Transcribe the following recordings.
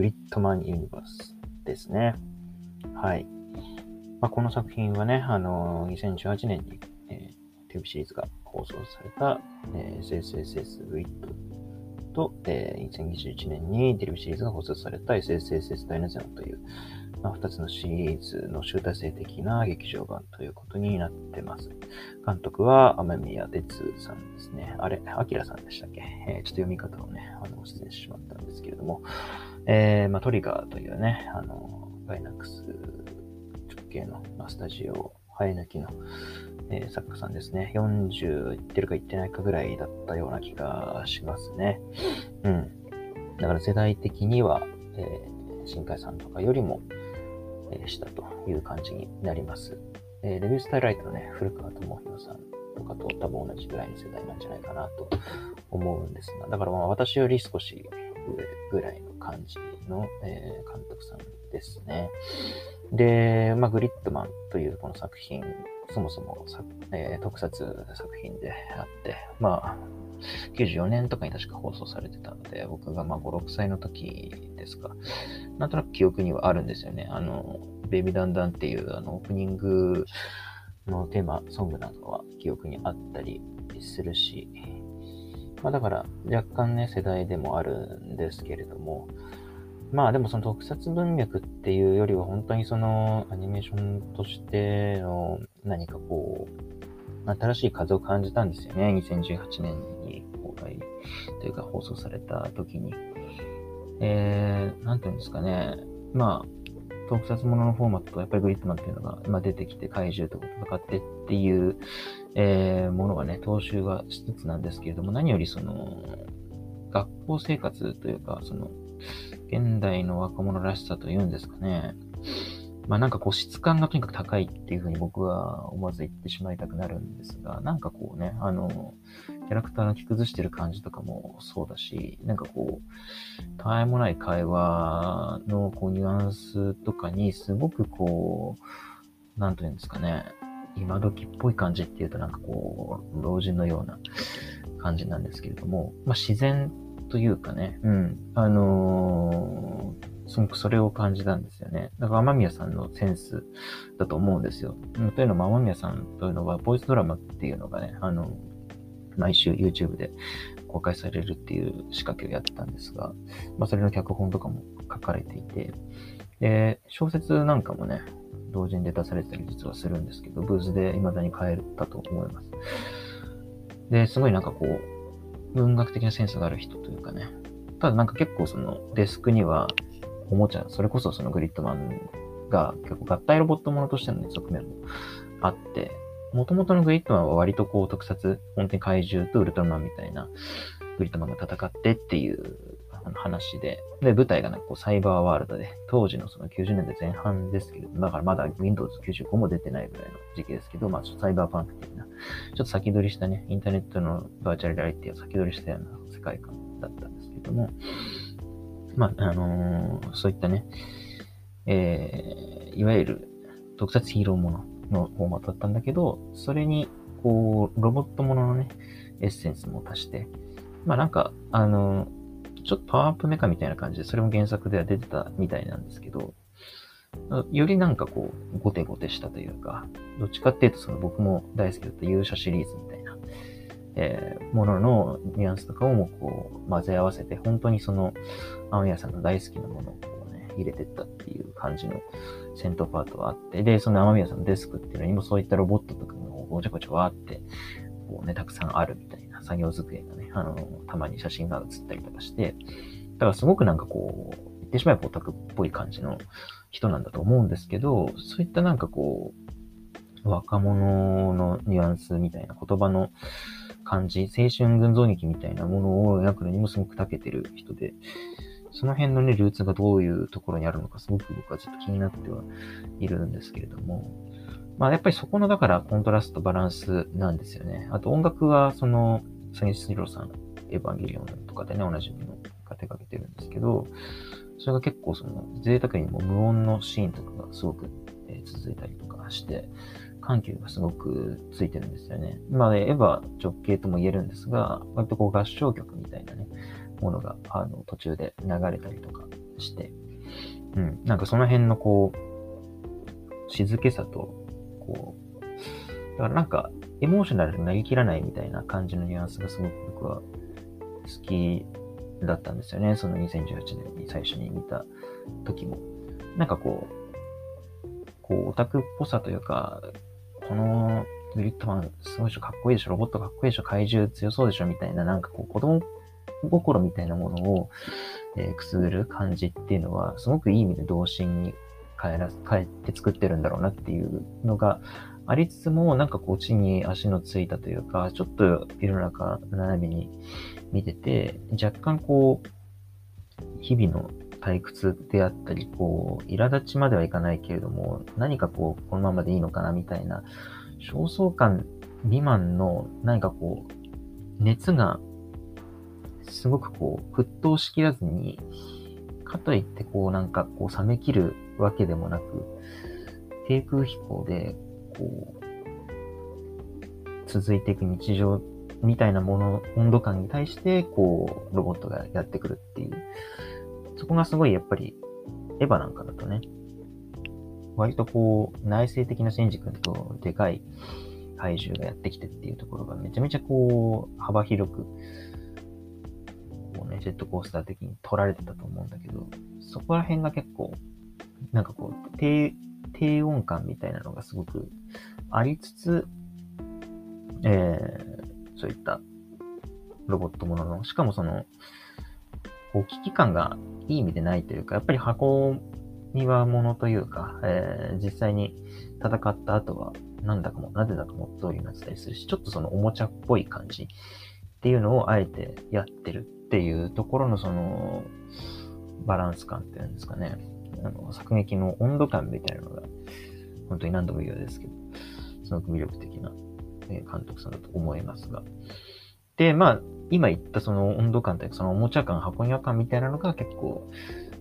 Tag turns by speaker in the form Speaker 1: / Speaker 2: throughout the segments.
Speaker 1: グリッドマンユニバースですね。はい。まあ、この作品はね、あのー、2018年に、えー、テレビシリーズが放送された、えー、SSSS グリッドと、えー、2021年にテレビシリーズが放送された SSSS ダイナゼノという、まあ、2つのシリーズの集大成的な劇場版ということになってます。監督は雨宮哲さんですね。あれ、アキラさんでしたっけ、えー、ちょっと読み方をね、あの、失礼してしまったんですけれども、えー、まあ、トリガーというね、あの、ガイナックス直系の、まあ、スタジオ、生え抜きの、えー、作家さんですね。40いってるかいってないかぐらいだったような気がしますね。うん。だから世代的には、えー、新海さんとかよりも、えしたという感じになります。えー、レビュースタイライトのね、古川智弘さんとかと多分同じぐらいの世代なんじゃないかなと思うんですが、だからまあ私より少し上ぐらいの感じの、えー、監督さんですね。で、まあ、グリッドマンというこの作品、そもそもえー、特撮作品であって、まあ、94年とかに確か放送されてたので、僕がまあ5、6歳の時ですか。なんとなく記憶にはあるんですよね。あの、ベイビーダンダンっていうあのオープニングのテーマソングなどは記憶にあったりするし、まあだから若干ね、世代でもあるんですけれども、まあでもその特撮文脈っていうよりは本当にそのアニメーションとしての何かこう、新しい風を感じたんですよね。2018年に公開というか放送された時に。えー、なんていうんですかね。まあ、特撮もののフォーマットとやっぱりグリッドマンっていうのが、ま、出てきて怪獣と戦ってっていう、えー、ものがね、踏襲がしつつなんですけれども、何よりその、学校生活というか、その、現代の若者らしさというんですかね。まあなんかこう質感がとにかく高いっていうふうに僕は思わず言ってしまいたくなるんですが、なんかこうね、あの、キャラクターの着崩してる感じとかもそうだし、なんかこう、たわいもない会話のこうニュアンスとかにすごくこう、なんというんですかね、今時っぽい感じっていうとなんかこう、老人のような感じなんですけれども、まあ自然というかね、うん。あのー、すごくそれを感じたんですよね。だから天宮さんのセンスだと思うんですよ。というのも天宮さんというのは、ボイスドラマっていうのがね、あの、毎週 YouTube で公開されるっていう仕掛けをやってたんですが、まあそれの脚本とかも書かれていて、で、小説なんかもね、同時に出されたり実はするんですけど、ブースで未だに買えたと思います。で、すごいなんかこう、文学的なセンスがある人というかね。ただなんか結構そのデスクにはおもちゃ、それこそそのグリッドマンが結構合体ロボットものとしての、ね、側面もあって、元々のグリッドマンは割とこう特撮、本当に怪獣とウルトラマンみたいなグリッドマンが戦ってっていう話で、で、舞台がなんかこうサイバーワールドで、当時のその90年代前半ですけど、だからまだ Windows 95も出てないぐらいの時期ですけど、まあちょっとサイバーパンク的な、ちょっと先取りしたね、インターネットのバーチャルリアリティを先取りしたような世界観だったんですけども、まあ、あのー、そういったね、えー、いわゆる特撮ヒーローもののフォーマットだったんだけど、それに、こう、ロボットもののね、エッセンスも足して、まあなんか、あのーちょっとパワーアップメカみたいな感じで、それも原作では出てたみたいなんですけど、よりなんかこう、ゴテゴテしたというか、どっちかっていうとその僕も大好きだった勇者シリーズみたいな、えー、もののニュアンスとかをもうこう混ぜ合わせて、本当にその、青宮さんの大好きなものをね、入れてったっていう感じの戦闘パートはあって、で、その天宮さんのデスクっていうのにもそういったロボットとかもごちゃごちゃわーって、こうね、たくさんあるみたいな。作業机がね、あの、たまに写真が写ったりとかして、だからすごくなんかこう、言ってしまえばオタクっぽい感じの人なんだと思うんですけど、そういったなんかこう、若者のニュアンスみたいな言葉の感じ、青春群像劇みたいなものを描くのにもすごく長けてる人で、その辺のね、ルーツがどういうところにあるのか、すごく僕はちょっと気になってはいるんですけれども、まあやっぱりそこのだからコントラストバランスなんですよね。あと音楽はその、サニスヒロさん、エヴァンゲリオンとかでね、おなじみのが手掛けてるんですけど、それが結構その贅沢にも無音のシーンとかがすごく、え続いたりとかして、緩急がすごくついてるんですよね。まあ、ね、エヴァ直系とも言えるんですが、割とこう合唱曲みたいなね、ものがあの途中で流れたりとかして、うん、なんかその辺のこう、静けさと、こう、だからなんか、エモーショナルになりきらないみたいな感じのニュアンスがすごく僕は好きだったんですよね。その2018年に最初に見た時も。なんかこう、こう、オタクっぽさというか、このグリッドマンすごいでしょ、かっこいいでしょ、ロボットかっこいいでしょ、怪獣強そうでしょ、みたいな、なんかこう、子供心みたいなものを、えー、くすぐる感じっていうのは、すごくいい意味で童心に変えら、変えて作ってるんだろうなっていうのがありつつも、なんかこう地に足のついたというか、ちょっと世の中斜めに見てて、若干こう、日々の退屈であったり、こう、苛立ちまではいかないけれども、何かこう、このままでいいのかなみたいな、焦燥感未満の何かこう、熱がすごくこう、沸騰しきらずに、かといってこうなんかこう冷め切るわけでもなく、低空飛行で、こう、続いていく日常みたいなもの、温度感に対して、こう、ロボットがやってくるっていう。そこがすごいやっぱり、エヴァなんかだとね、割とこう、内省的なシンジ君とでかい怪獣がやってきてっていうところがめちゃめちゃこう、幅広く、ね、ジェットコースター的に取られてたと思うんだけど、そこら辺が結構、なんかこう、低、低音感みたいなのがすごくありつつ、えー、そういったロボットものの、しかもその、こう危機感がいい意味でないというか、やっぱり箱庭ものというか、えー、実際に戦った後は、なんだかも、なぜだかも通りになってたりするし、ちょっとそのおもちゃっぽい感じっていうのをあえてやってるっていうところのその、バランス感っていうんですかね。あの、作劇の温度感みたいなのが、本当に何度も言うようですけど、すごく魅力的な、え監督さんだと思いますが。で、まあ、今言ったその温度感というか、そのおもちゃ感、箱庭感みたいなのが結構、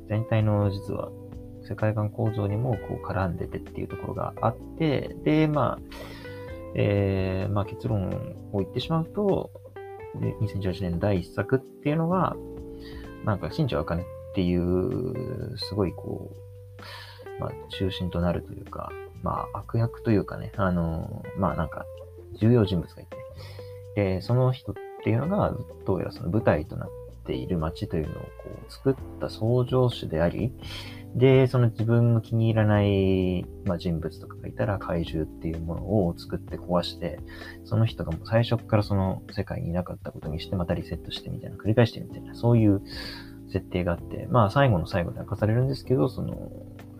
Speaker 1: 全体の実は世界観構造にもこう絡んでてっていうところがあって、で、まあ、えー、まあ結論を言ってしまうと、で2018年第一作っていうのは、なんか、新庄茜っていう、すごいこう、まあ、中心となるというか、まあ、悪役というかね、あの、まあなんか、重要人物がいて、で、その人っていうのが、どうやらその舞台となっている街というのをこう作った創造主であり、で、その自分の気に入らない、まあ、人物とかがいたら怪獣っていうものを作って壊して、その人がもう最初からその世界にいなかったことにしてまたリセットしてみたいな、繰り返してみたいな、そういう設定があって、まあ最後の最後で明かされるんですけど、その、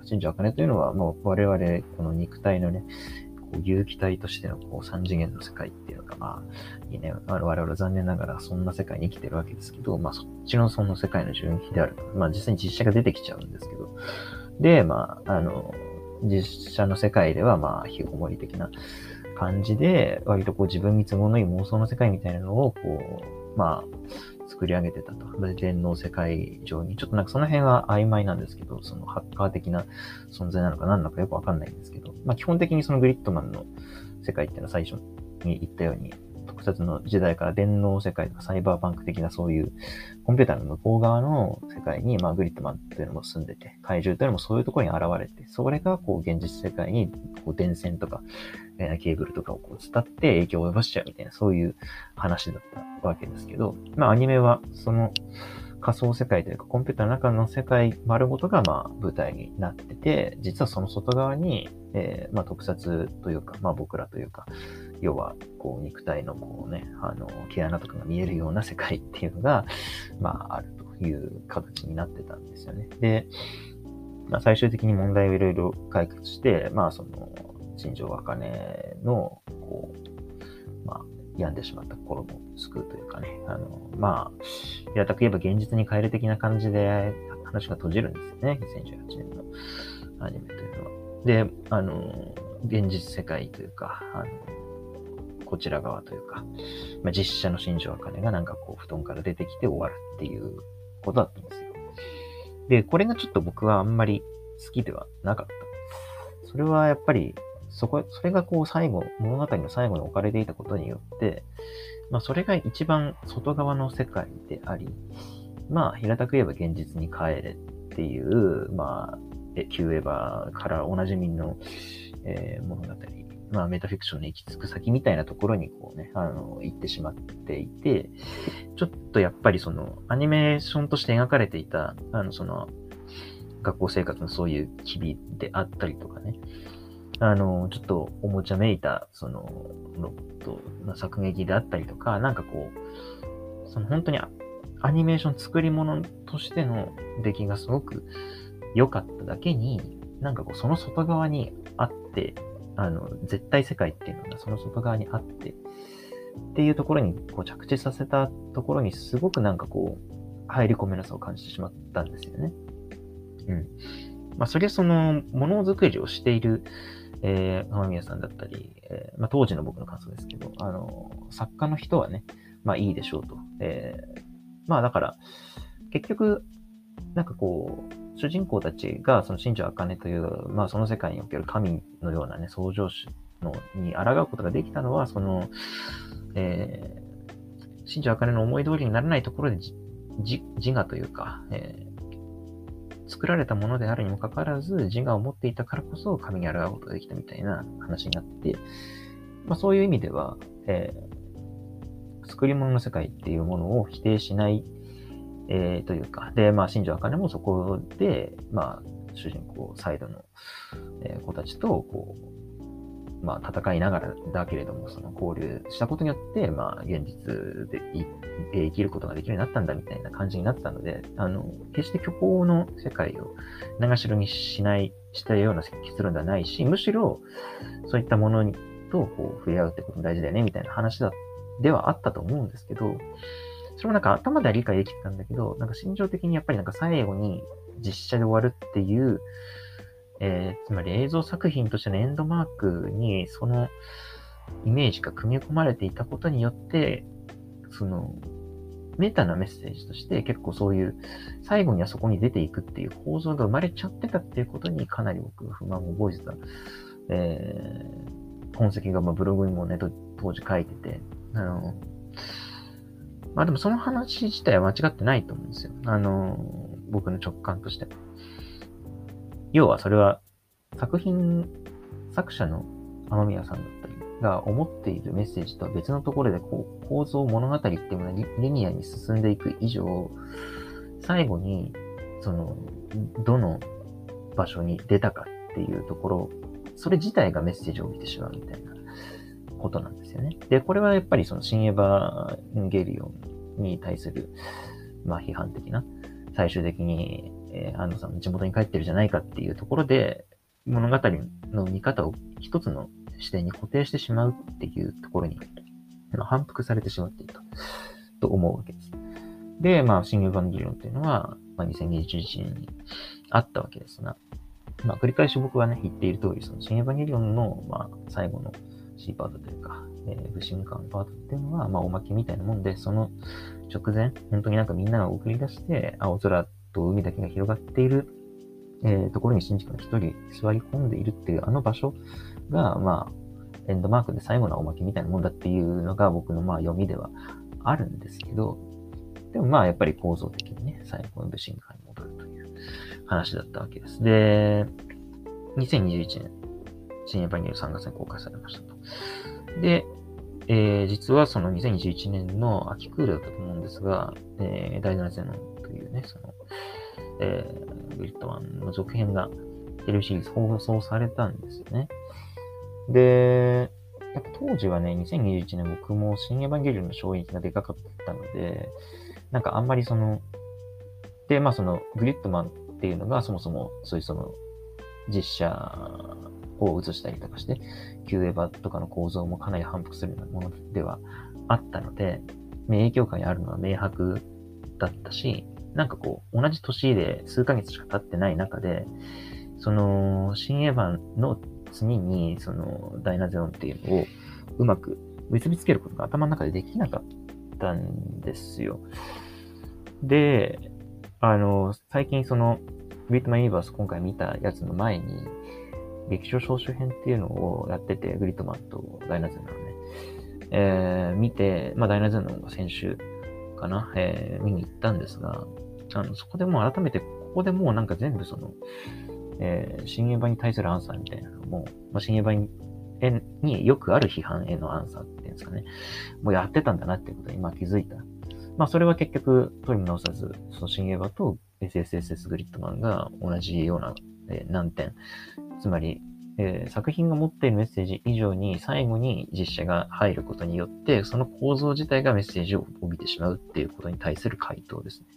Speaker 1: 新庄茜というのは、もう我々、この肉体のね、こう有機体としてのこう三次元の世界っていうのが、まあ、いいね、我々は残念ながらそんな世界に生きてるわけですけど、まあそっちのその世界の純比である。まあ実際に実写が出てきちゃうんですけど。で、まあ、あの、実写の世界ではまあ、ひごもり的な感じで、割とこう自分に都合のいい妄想の世界みたいなのを、こう、まあ、作り上げてたと。電脳世界上に。ちょっとなんかその辺は曖昧なんですけど、そのハッカー的な存在なのか何なのかよくわかんないんですけど、まあ基本的にそのグリッドマンの世界っていうのは最初に言ったように、特撮の時代から電脳世界とかサイバーパンク的なそういうコンピューターの向こう側の世界に、まあグリッドマンっていうのも住んでて、怪獣というのもそういうところに現れて、それがこう現実世界にこう電線とか、えケーブルとかをこう伝って影響を及ぼしちゃうみたいな、そういう話だったわけですけど、まあアニメはその仮想世界というかコンピューターの中の世界丸ごとがまあ舞台になってて、実はその外側に、えー、まあ特撮というか、まあ僕らというか、要はこう肉体のこうね、あの、毛穴とかが見えるような世界っていうのが、まああるという形になってたんですよね。で、まあ最終的に問題をいろいろ解決して、まあその、新庄茜の、こう、まあ、病んでしまった心も救うというかね、あの、まあ、平たく言えば現実に帰る的な感じで話が閉じるんですよね、2018年のアニメというのは。で、あの、現実世界というか、あの、こちら側というか、まあ、実写の新庄茜がなんかこう、布団から出てきて終わるっていうことだったんですよ。で、これがちょっと僕はあんまり好きではなかった。それはやっぱりそこ、それがこう最後、物語の最後に置かれていたことによって、まあそれが一番外側の世界であり、まあ平たく言えば現実に帰れっていう、まあ、キューエバーからおなじみの、えー、物語、まあ、メタフィクションの行き着く先みたいなところにこうね、あの、行ってしまっていて、ちょっとやっぱりその、アニメーションとして描かれていた、あの、その、学校生活のそういう機微であったりとかね、あの、ちょっとおもちゃめいた、その、のと、の作劇であったりとか、なんかこう、その本当にアニメーション作り物としての出来がすごく良かっただけに、なんかこう、その外側にあって、あの、絶対世界っていうのがその外側にあって、っていうところにこう着地させたところにすごくなんかこう、入り込めなさを感じてしまったんですよね。うん。まあ、それはその、ものづくりをしている、えー、浜宮さんだったり、えー、まあ、当時の僕の感想ですけど、あの、作家の人はね、まあいいでしょうと。えー、まあだから、結局、なんかこう、主人公たちが、その新庄茜という、まあその世界における神のようなね、創造主のに抗うことができたのは、その、えー、新庄茜の思い通りにならないところで自我というか、えー、作られたものであるにもかかわらず、自我を持っていたからこそ神に抗うことができたみたいな話になって、まあそういう意味では、えー作り物の世界っていうものを否定しない、えー、というか、で、まあ、新庄茜もそこで、まあ、主人公サイドの、え、子たちと、こう、まあ、戦いながらだけれども、その交流したことによって、まあ、現実で生きることができるようになったんだみたいな感じになったので、あの、決して虚構の世界を長代にしない、したような結論ではないし、むしろ、そういったものとこう触れ合うってことも大事だよね、みたいな話だではあったと思うんですけど、それもなんか頭では理解できてたんだけど、なんか心情的にやっぱりなんか最後に実写で終わるっていう、えー、つまり映像作品としてのエンドマークにそのイメージが組み込まれていたことによって、そのメタなメッセージとして結構そういう最後にはそこに出ていくっていう構造が生まれちゃってたっていうことにかなり僕不満を覚えてた、えー、痕跡がまあブログにもね、当時書いてて、あの、まあでもその話自体は間違ってないと思うんですよ。あの、僕の直感として。要はそれは作品、作者の雨宮さんだったりが思っているメッセージとは別のところでこう構造物語っていうものがリニアに進んでいく以上、最後に、その、どの場所に出たかっていうところ、それ自体がメッセージを帯びてしまうみたいなことなんですよね。で、これはやっぱりその新エヴァンゲリオンに対する、まあ批判的な、最終的に、えー、安藤さんの地元に帰ってるじゃないかっていうところで、物語の見方を一つの視点に固定してしまうっていうところに、反復されてしまっていたと思うわけです。で、まあ、新エヴァンゲリオンっていうのは、まあ、2021年にあったわけですが、まあ、繰り返し僕はね、言っている通り、その新エヴァンゲリオンの、まあ、最後の C パートというか、えー、武神館パートっていうのは、まあ、おまけみたいなもんで、その直前、本当になんかみんなが送り出して、青空と海だけが広がっている、えー、ところに新宿が一人座り込んでいるっていうあの場所が、まあ、エンドマークで最後のおまけみたいなもんだっていうのが僕のまあ読みではあるんですけど、でもまあやっぱり構造的にね、最後の武神館に戻るという話だったわけです。で、2021年、新エヴァニュー3月に公開されましたと。で、えー、実はその2021年の秋クールだったと思うんですが、えー、ダイナゼノンというね、その、えー、グリッドワンの続編がテレビシリーズ放送されたんですよね。で、やっぱ当時はね、2021年僕も新エヴァンゲリオンの衝撃がでかかったので、なんかあんまりその、で、まあそのグリッドマンっていうのがそもそもそういうその実写を映したりとかして、キューエヴァとかの構造もかなり反復するようなものではあったので、影響下にあるのは明白だったし、なんかこう、同じ年で数ヶ月しか経ってない中で、その、新エヴァンの次に、その、ダイナゼオンっていうのをうまく結びつけることが頭の中でできなかったんですよ。で、あの、最近その、ウィットマンユニバース今回見たやつの前に、劇場総集編っていうのをやってて、グリッドマンとダイナゼンのね、えー、見て、まあ、ダイナゼンのが先週かな、えー、見に行ったんですが、あの、そこでもう改めてここでもうなんか全部その、えー、新エヴァに対するアンサーみたいなのも、まあ、新エヴァにによくある批判へのアンサーっていうんですかね。もうやってたんだなっていうことに今気づいた。まあそれは結局、トリム直さず、その新エヴァと SSSS グリッドマンが同じような、えー、難点。つまり、えー、作品が持っているメッセージ以上に最後に実写が入ることによって、その構造自体がメッセージを帯びてしまうっていうことに対する回答ですね。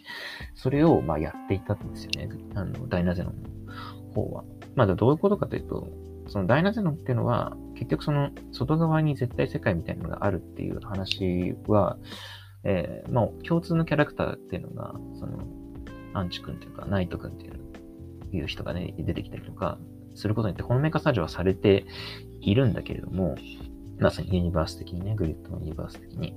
Speaker 1: それを、まあ、やっていたんですよね。あの、ダイナゼノンの方は。まあ、どういうことかというと、そのダイナゼノンっていうのは、結局その外側に絶対世界みたいなのがあるっていう話は、えー、まあ、共通のキャラクターっていうのが、その、アンチ君というか、ナイト君っていう人がね、出てきたりとか、することによってほのめかされはされているんだけれども、まさにユニバース的にね、グリッドのユニバース的に。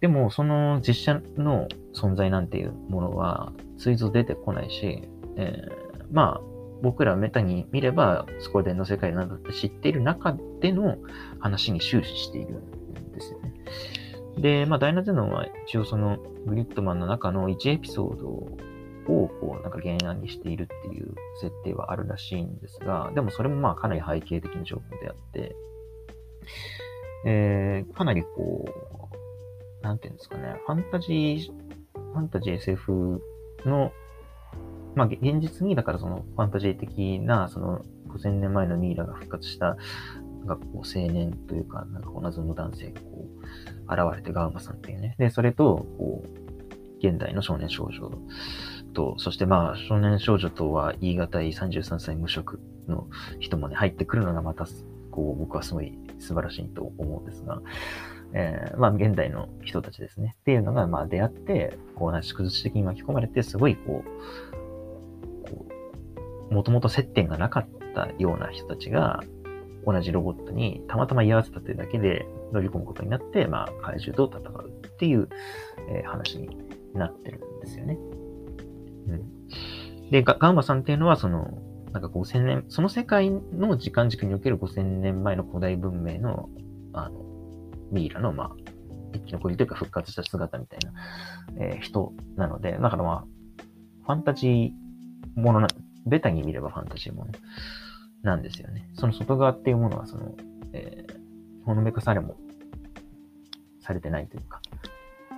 Speaker 1: でも、その実写の存在なんていうものは、追像出てこないし、えー、まあ、僕らメタに見れば、スコーデンの世界などって知っている中での話に終始しているんですよね。で、まあ、ダイナゼノンは一応そのグリッドマンの中の1エピソードをこうなんか原案にしているっていう設定はあるらしいんですが、でもそれもまあかなり背景的な情報であって、えー、かなりこう、なんていうんですかね、ファンタジー、ファンタジー SF の、まあ現実にだからそのファンタジー的な、その5000年前のミイラが復活した、なんかこう青年というか、なんかこう謎の男性がこう現れてガウマさんっていうね。で、それと、こう、現代の少年少女と、そしてまあ、少年少女とは言い難い33歳無職の人もね、入ってくるのがまた、こう、僕はすごい素晴らしいと思うんですが、えー、まあ、現代の人たちですね。っていうのが、まあ、出会って、こう、なし崩し的に巻き込まれて、すごい、こう、こう、もともと接点がなかったような人たちが、同じロボットにたまたま居合わせたというだけで乗り込むことになって、まあ、怪獣と戦うっていう、えー、話になってるんですよね。うん。で、ガンマさんっていうのは、その、なんか5000年、その世界の時間軸における5000年前の古代文明の、あの、ミイラの、まあ、生き残りというか復活した姿みたいな、えー、人なので、だからまあ、ファンタジーものな、ベタに見ればファンタジーものなんですよね。その外側っていうものは、その、えー、ほのめかされもされてないというか、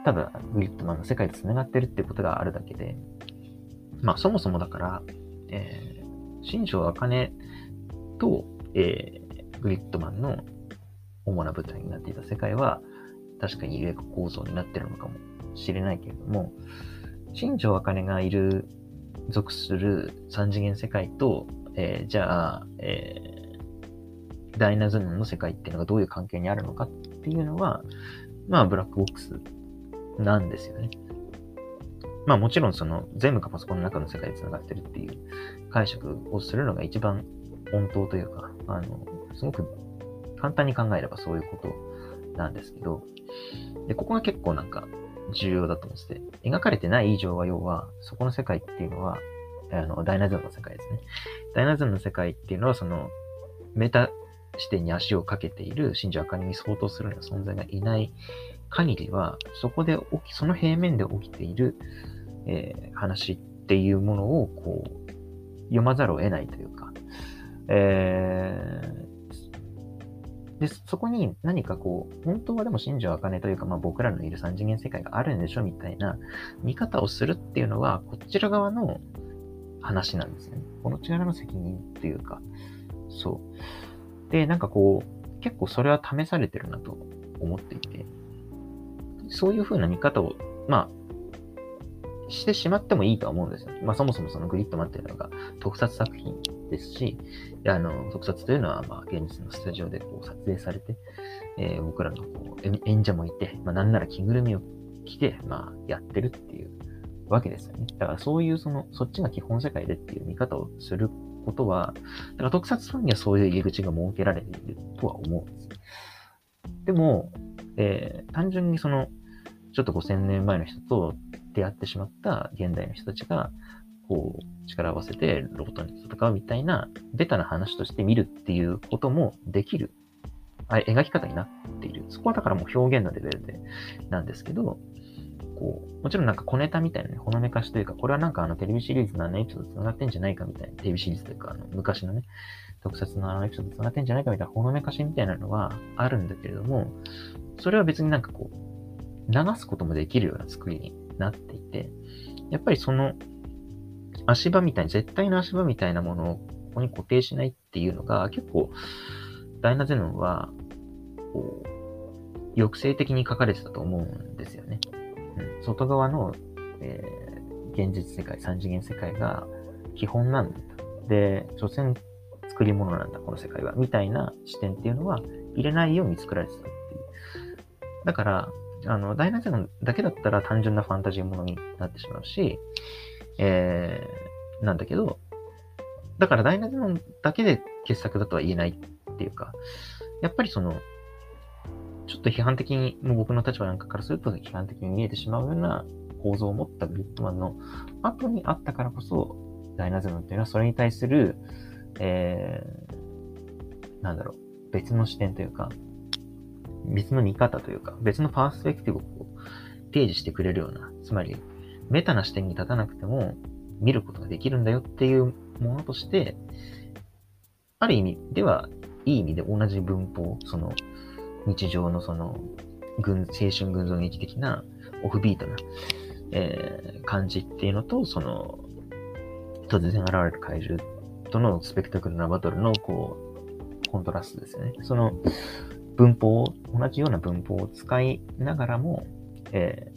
Speaker 1: ただ、グリッドマンの世界と繋がってるってことがあるだけで、まあ、そもそもだから、えー、新庄茜と、えー、グリッドマンの主な舞台になっていた世界は、確かに有益構造になってるのかもしれないけれども、新庄茜がいる、属する三次元世界と、えー、じゃあ、えー、ダイナズムの世界っていうのがどういう関係にあるのかっていうのは、まあ、ブラックボックスなんですよね。まあもちろんその全部がパソコンの中の世界で繋がってるっていう解釈をするのが一番本当というか、あの、すごく簡単に考えればそういうことなんですけど、で、ここが結構なんか重要だと思ってて、描かれてない以上は要は、そこの世界っていうのは、あの、ダイナズムの世界ですね。ダイナズムの世界っていうのは、その、メタ視点に足をかけている真珠茜に相当するような存在がいない限りは、そこで起き、その平面で起きている、えー、話っていうものを、こう、読まざるを得ないというか、えー、で、そこに何かこう、本当はでも真珠茜というか、まあ僕らのいる三次元世界があるんでしょみたいな見方をするっていうのは、こちら側の話なんですね。この力の責任っていうか、そう。で、なんかこう、結構それは試されてるなと思っていて、そういう風な見方を、まあ、してしまってもいいとは思うんですよ。まあ、そもそもそのグリッドマンっていうのが特撮作品ですし、あの、特撮というのは、まあ、現実のスタジオでこう撮影されて、えー、僕らのこう演者もいて、まあ、なんなら着ぐるみを着て、まあ、やってるっていうわけですよね。だからそういうその、そっちが基本世界でっていう見方をすることは、だから特撮ファンにはそういう入り口が設けられているとは思うんです。でも、えー、単純にその、ちょっと5000年前の人と出会ってしまった現代の人たちが、こう、力を合わせてロボットに戦うみたいな、ベタな話として見るっていうこともできる、あ描き方になっている。そこはだからもう表現のレベルでなんですけど、こう、もちろんなんか小ネタみたいなね、ほのめかしというか、これはなんかあのテレビシリーズのあのエピソード繋がってんじゃないかみたいな、テレビシリーズというか、あの昔のね、特撮のあのエピソード繋がってんじゃないかみたいなほのめかしみたいなのはあるんだけれども、それは別になんかこう、流すこともできるような作りになっていて、やっぱりその足場みたいに、絶対の足場みたいなものをここに固定しないっていうのが結構、ダイナゼノンは、こう、抑制的に書かれてたと思うんですよね。うん、外側の、えー、現実世界、三次元世界が基本なんだ。で、所詮作り物なんだ、この世界は。みたいな視点っていうのは入れないように作られてたっていう。だから、あの、ダイナゼノンだけだったら単純なファンタジーものになってしまうし、えー、なんだけど、だからダイナゼノンだけで傑作だとは言えないっていうか、やっぱりその、ちょっと批判的に、もう僕の立場なんかからすると批判的に見えてしまうような構造を持ったグリッドマンの後にあったからこそ、ダイナゼノンっていうのはそれに対する、えー、なんだろう、別の視点というか、別の見方というか、別のパースペクティブを提示してくれるような、つまり、メタな視点に立たなくても見ることができるんだよっていうものとして、ある意味では、いい意味で同じ文法、その、日常のその、軍、青春群像劇的なオフビートな、えー、感じっていうのと、その、突然現れる怪獣とのスペクタクルなバトルの、こう、コントラストですよね。その、文法を、同じような文法を使いながらも、え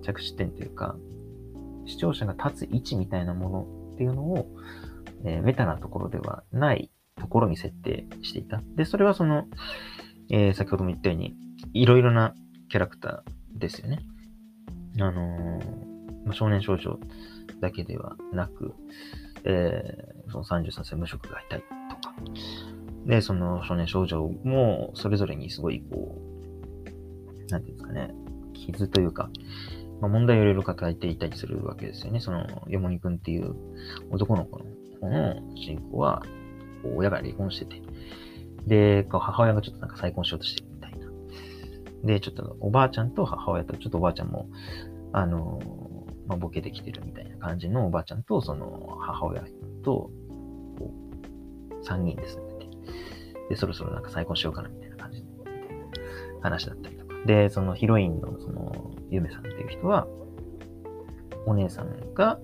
Speaker 1: ー、着地点というか、視聴者が立つ位置みたいなものっていうのを、えー、メタなところではないところに設定していた。で、それはその、えー、先ほども言ったように、いろいろなキャラクターですよね。あのー、少年少女だけではなく、えー、その33歳無職がいたりとか、で、その少年少女もそれぞれにすごいこう、なんていうんですかね、傷というか、まあ、問題をいろいろ抱えていたりするわけですよね。その、よもにくんっていう男の子の方の主人公は、親が離婚してて、で、母親がちょっとなんか再婚しようとしてるみたいな。で、ちょっとおばあちゃんと母親と、ちょっとおばあちゃんも、あの、まあ、ボケてきてるみたいな感じのおばあちゃんと、その母親と、こう、3人ですね。で、そろそろなんか再婚しようかなみたいな感じで、話だったりとか。で、そのヒロインのその、ゆめさんっていう人は、お姉さんが、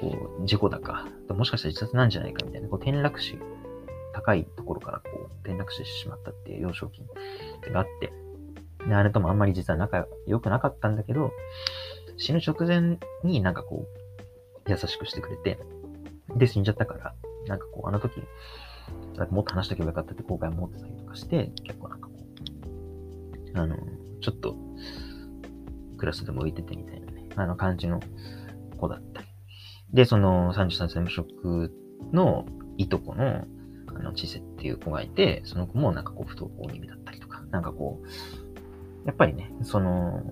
Speaker 1: こう、事故だか、もしかしたら自殺なんじゃないかみたいな、こう、転落死高いところからこう、転落死してしまったっていう幼少期があって、で、あれともあんまり実は仲良くなかったんだけど、死ぬ直前になんかこう、優しくしてくれて、で、死んじゃったから、なんかこう、あの時、もっと話しとけばよかったって後悔も持ってたりとかして、結構なんかこう、あの、ちょっと、クラスでも浮いててみたいなね、あの感じの子だったり。で、その33歳無職のいとこのあの、チセっていう子がいて、その子もなんかこう不登校気味だったりとか、なんかこう、やっぱりね、その、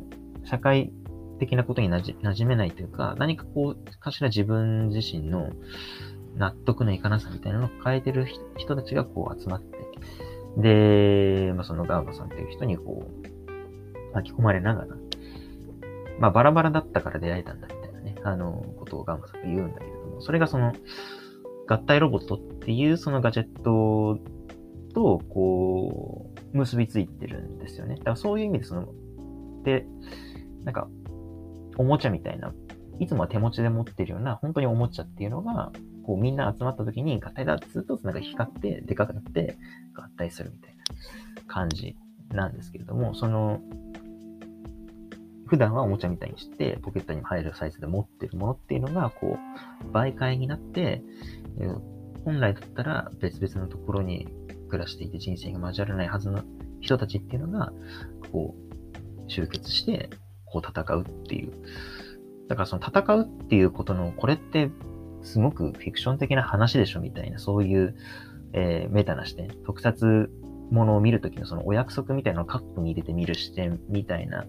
Speaker 1: 社会的なことになじ馴染めないというか、何かこう、かしら自分自身の納得のいかなさみたいなのを抱えてる人たちがこう集まって、で、まあ、そのガーバさんっていう人にこう、巻き込まれながら、まあ、バラバラだったから出会えたんだみたいなね、あの、ことをガーバさんが言うんだけれども、それがその、合体ロボットっていうそのガジェットと、こう、結びついてるんですよね。だからそういう意味でその、で、なんか、おもちゃみたいな、いつもは手持ちで持ってるような、本当におもちゃっていうのが、こうみんな集まった時に合体だっつうと、なんか光って、でかくなって、合体するみたいな感じなんですけれども、その、普段はおもちゃみたいにして、ポケットに入るサイズで持ってるものっていうのが、こう、媒介になって、本来だったら別々のところに暮らしていて人生が交わらないはずの人たちっていうのが、こう、集結して、こう戦うっていう。だからその戦うっていうことの、これってすごくフィクション的な話でしょみたいな、そういう、えー、メタな視点、特撮ものを見るときのそのお約束みたいなのをカップに入れて見る視点みたいな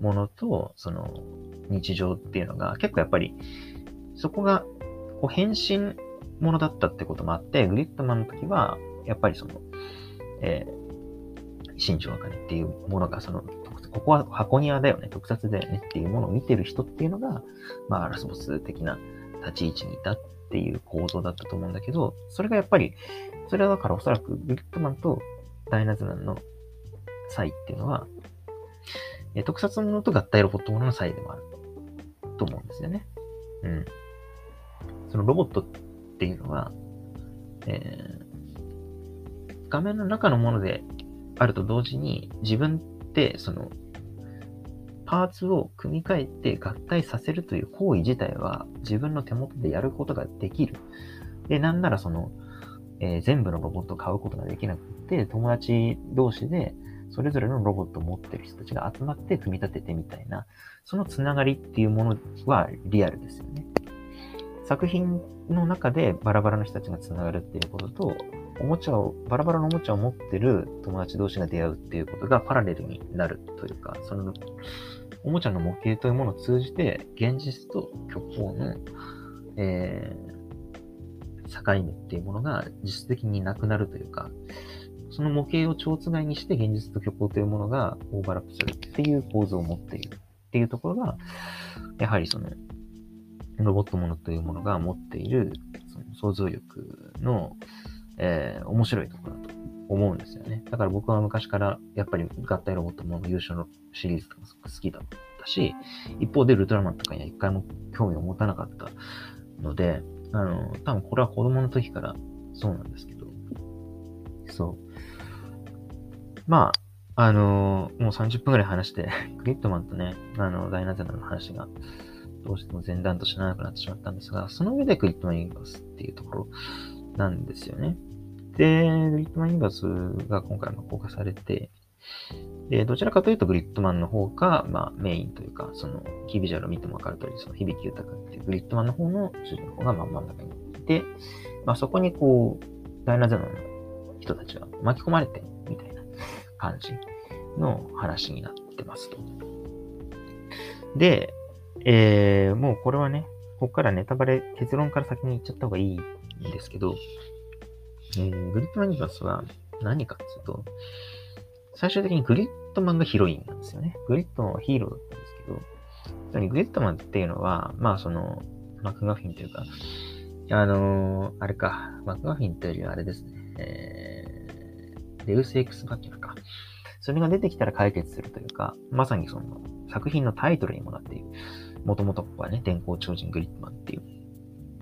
Speaker 1: ものと、その日常っていうのが結構やっぱり、そこがこう変身ものだったってこともあって、グリッドマンの時は、やっぱりその、えー、新庄茜っていうものがそのここは箱庭だよね、特撮だよねっていうものを見てる人っていうのが、まあ、ラスボス的な立ち位置にいたっていう構造だったと思うんだけど、それがやっぱり、それはだからおそらくグッドマンとダイナズナンの際っていうのは、え特撮ものと合体ロボットものの際でもあると思うんですよね。うん。そのロボットっていうのは、えー、画面の中のものであると同時に自分ってそのパーツを組み替えて合体させるという行為自体は自分の手元でやることができる。で、なんならその、えー、全部のロボットを買うことができなくて、友達同士でそれぞれのロボットを持ってる人たちが集まって組み立ててみたいな、そのつながりっていうものはリアルですよね。作品の中でバラバラの人たちがつながるっていうことと、おもちゃを、バラバラのおもちゃを持ってる友達同士が出会うっていうことがパラレルになるというか、その、おもちゃの模型というものを通じて、現実と虚構の、えー、境目っていうものが実質的になくなるというか、その模型を蝶番にして現実と虚構というものがオーバーラップするっていう構造を持っているっていうところが、やはりその、ロボットものというものが持っているその想像力の、えー、面白いところだと。思うんですよね。だから僕は昔からやっぱり合体ロボットも優勝のシリーズとか好きだったし、一方でウルトラマンとかには一回も興味を持たなかったので、あの、多分これは子供の時からそうなんですけど、そう。まあ、あのー、もう30分くらい話して、グリッドマンとね、あの、ダイナゼナの話が、どうしても前段として長くなってしまったんですが、その上でグリッドマンユニバースっていうところなんですよね。で、グリッドマンユニバースが今回も公開されて、で、どちらかというとグリッドマンの方が、まあ、メインというか、その、キービジュアルを見てもわかる通り、その、響き豊かっていうグリッドマンの方の主人公がまん真ん中にいて、まあ、そこにこう、ダイナゼノの人たちが巻き込まれて、みたいな感じの話になってますと。で、えー、もうこれはね、ここからネタバレ、結論から先に言っちゃった方がいいんですけど、えー、グリッドマンユニバースは何かっていうと、最終的にグリッドマンがヒロインなんですよね。グリッドマンはヒーローだったんですけど、グリッドマンっていうのは、まあその、マクガフィンというか、あのー、あれか、マクガフィンというよりはあれですね、えー、デウスエクスマキナか。それが出てきたら解決するというか、まさにその作品のタイトルにもなっている。もともとここはね、電光超人グリッドマンっていう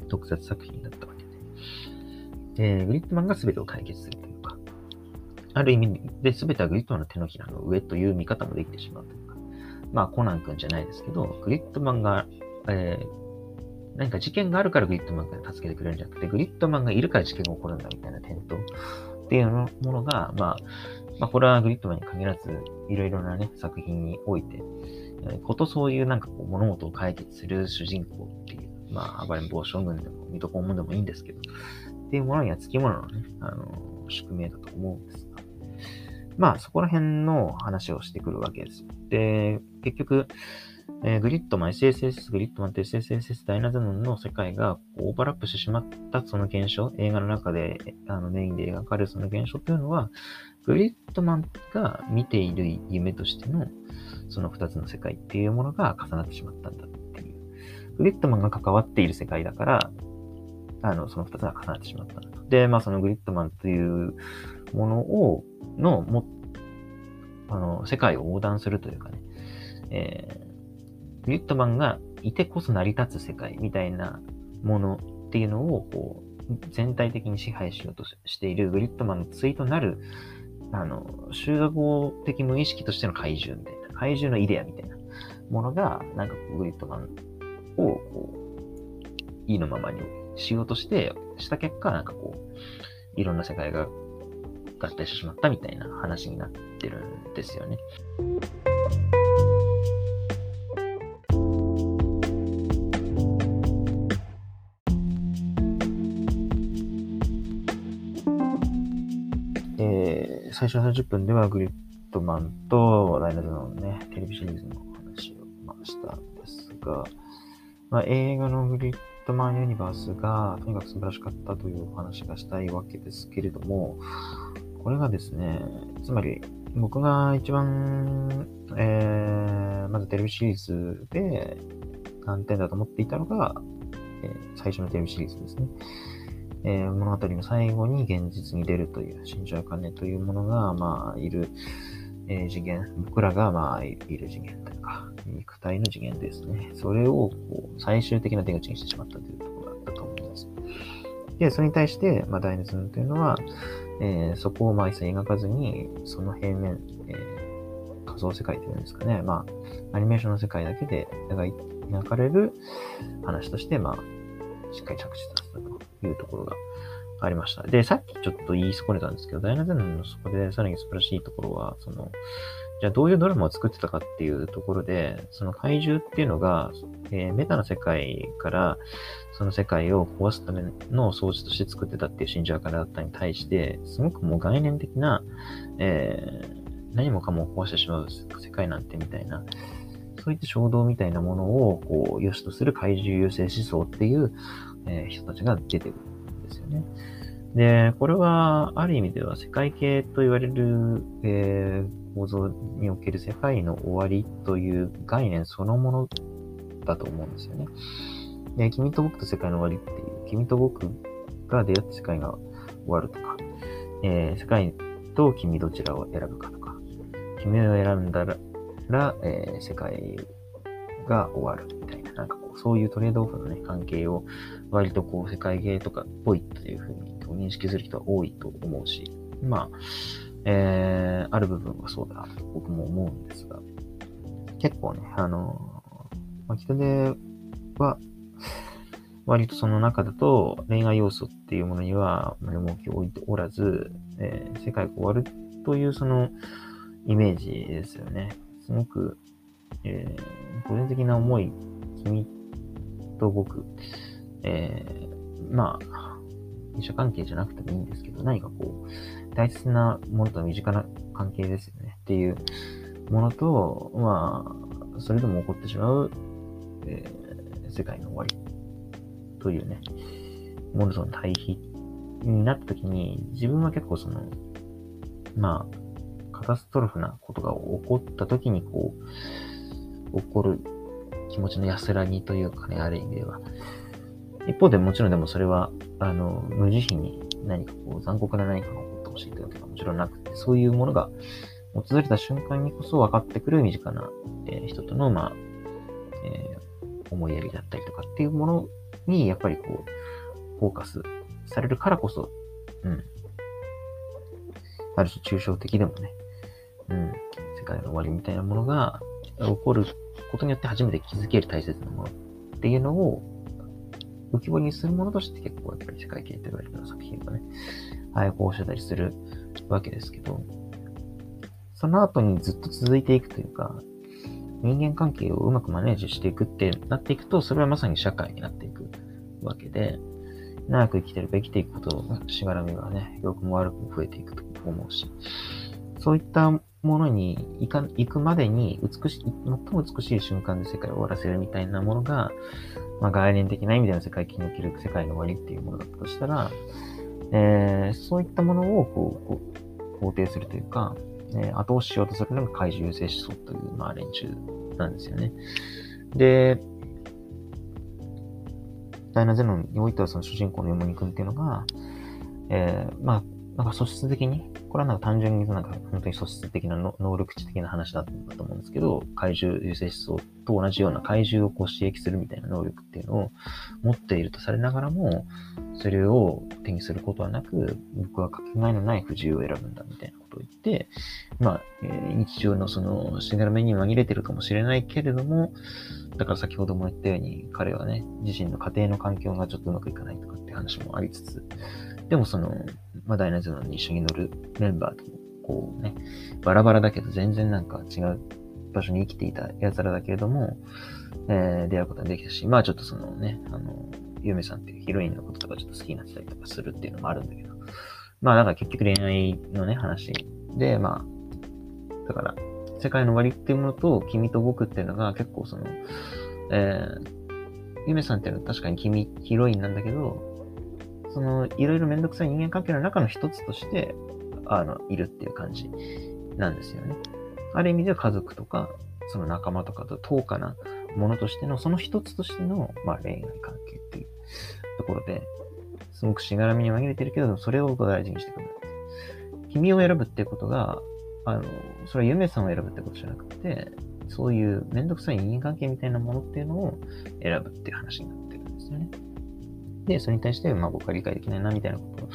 Speaker 1: 特撮作品だったわけで。で、グリッドマンが全てを解決するというか、ある意味で全てはグリッドマンの手のひらの上という見方もできてしまうというか、まあコナン君じゃないですけど、グリッドマンが、えー、何か事件があるからグリッドマンが助けてくれるんじゃなくて、グリッドマンがいるから事件が起こるんだみたいな点と、っていうものが、まあ、まあ、これはグリッドマンに限らず、いろいろなね、作品において、ことそういうなんかこう物事を解決する主人公っていう、まあ、暴れん坊将軍でも、水戸黄門でもいいんですけど、っていうものには付き物のね、あの、宿命だと思うんですが、まあ、そこら辺の話をしてくるわけですで、結局、えー、グリッドマン、SSS、グリッドマンと SSSS ダイナゼノンの世界がオーバーラップしてしまったその現象、映画の中であのメインで描かれるその現象というのは、グリッドマンが見ている夢としての、その二つの世界っていうものが重なってしまったんだっていう。グリッドマンが関わっている世界だから、あの、その二つが重なってしまった。で、まあそのグリッドマンというものを、の、も、あの、世界を横断するというかね、えー、グリッドマンがいてこそ成り立つ世界みたいなものっていうのを、こう、全体的に支配しようとしているグリッドマンの対となるあの、集合的無意識としての怪獣みたいな、怪獣のイデアみたいなものが、なんか、グリッドマンを、こう、意のままにしようとして、した結果、なんかこう、いろんな世界が合体してしまったみたいな話になってるんですよね。最初の30分ではグリッドマンとダイナズのね、テレビシリーズの話を、ま、したんですが、まあ、映画のグリッドマンユニバースがとにかく素晴らしかったというお話がしたいわけですけれども、これがですね、つまり僕が一番、えー、まずテレビシリーズで難点だと思っていたのが、えー、最初のテレビシリーズですね。えー、物語の最後に現実に出るという、信者金というものが、まあ、いる、え、次元、僕らが、まあ、いる次元というか、肉体の次元ですね。それを、こう、最終的な出口にしてしまったというところだったと思います。で、それに対して、まあ、大熱というのは、えー、そこをまあ一切描かずに、その平面、えー、仮想世界というんですかね。まあ、アニメーションの世界だけで描かれる話として、まあ、しっかり着地させたというところがありました。で、さっきちょっと言い損ねたんですけど、ダイナゼンのそこでさらに素晴らしいところは、その、じゃあどういうドラマを作ってたかっていうところで、その怪獣っていうのが、えー、メタな世界からその世界を壊すための装置として作ってたっていう信者からだったに対して、すごくもう概念的な、えー、何もかも壊してしまう世界なんてみたいな、そういった衝動みたいなものを、こう、良しとする怪獣優勢思想っていう、えー、人たちが出てくるね。で、これは、ある意味では世界系と言われる、えー、構造における世界の終わりという概念そのものだと思うんですよね。で、君と僕と世界の終わりっていう、君と僕が出会って世界が終わるとか、えー、世界と君どちらを選ぶかとか、君を選んだら、らえー、世界が終わるみたいな、なんかこう、そういうトレードオフのね、関係を割とこう、世界芸とかっぽいというふうに認識する人は多いと思うし、まあ、えー、ある部分はそうだなと僕も思うんですが、結構ね、あの、まあ、人手は、割とその中だと恋愛要素っていうものには重きを置いておらず、えー、世界が終わるというそのイメージですよね。すごく、えー、個人的な思い、君と僕、えー、まあ、医者関係じゃなくてもいいんですけど、何かこう、大切なものと身近な関係ですよねっていうものと、まあ、それでも起こってしまう、えー、世界の終わりというね、ものとの対比になった時に、自分は結構その、まあ、カタストロフなことが起こった時にこう、起こる気持ちの安らぎというかね、ある意味では。一方でもちろんでもそれは、あの、無慈悲に何かこう残酷な何かが起こってほしいというわけはもちろんなくて、そういうものが訪れた瞬間にこそ分かってくる身近な、えー、人との、まあ、えー、思いやりだったりとかっていうものに、やっぱりこう、フォーカスされるからこそ、うん。ある種抽象的でもね、うん、世界の終わりみたいなものが起こることによって初めて気づける大切なものっていうのを浮き彫りにするものとして結構やっぱり世界系と言われるような作品がね、配合してたりするわけですけど、その後にずっと続いていくというか、人間関係をうまくマネージしていくってなっていくと、それはまさに社会になっていくわけで、長く生きてるべきていくことを、しがらみがね、良くも悪くも増えていくと思うし、そういったものに行か行くまでに美しい、最も美しい瞬間で世界を終わらせるみたいなものが、まあ、概念的な意味での世界記における世界の終わりっていうものだったとしたら、えー、そういったものをこうこう肯定するというか、えー、後押ししようとするのが怪獣優勢思想という、まあ、連中なんですよね。で、ダイナゼノンにおいてはその主人公のヨモニ君っていうのが、えー、まあ、なんか素質的に、これはなんか単純になんか本当に素質的な能力値的な話だったと思うんですけど、怪獣優勢思想と同じような怪獣をこう刺激するみたいな能力っていうのを持っているとされながらも、それを手にすることはなく、僕はかけがえのない不自由を選ぶんだみたいなことを言って、まあ、えー、日常のそのしがらめに紛れてるかもしれないけれども、だから先ほども言ったように彼はね、自身の家庭の環境がちょっとうまくいかないとかって話もありつつ、でもその、まあ、ダイナズノに一緒に乗るメンバーとこうね、バラバラだけど全然なんか違う場所に生きていた奴らだけれども、えー、出会うことができたし、まあちょっとそのね、あの、ゆめさんっていうヒロインのこととかちょっと好きになってたりとかするっていうのもあるんだけど、まあだか結局恋愛のね、話で、まあ、だから、世界の終わりっていうものと、君と僕っていうのが結構その、えー、ゆめさんっていうのは確かに君、ヒロインなんだけど、その、いろいろめんどくさい人間関係の中の一つとして、あの、いるっていう感じなんですよね。ある意味では家族とか、その仲間とかと等価なものとしての、その一つとしての、まあ、恋愛関係っていうところで、すごくしがらみに紛れてるけど、それを大事にしてくるんです。君を選ぶっていうことが、あの、それは夢さんを選ぶってことじゃなくて、そういうめんどくさい人間関係みたいなものっていうのを選ぶっていう話になってるんですよね。で、それに対して、まあ僕は理解できないなみたいなことを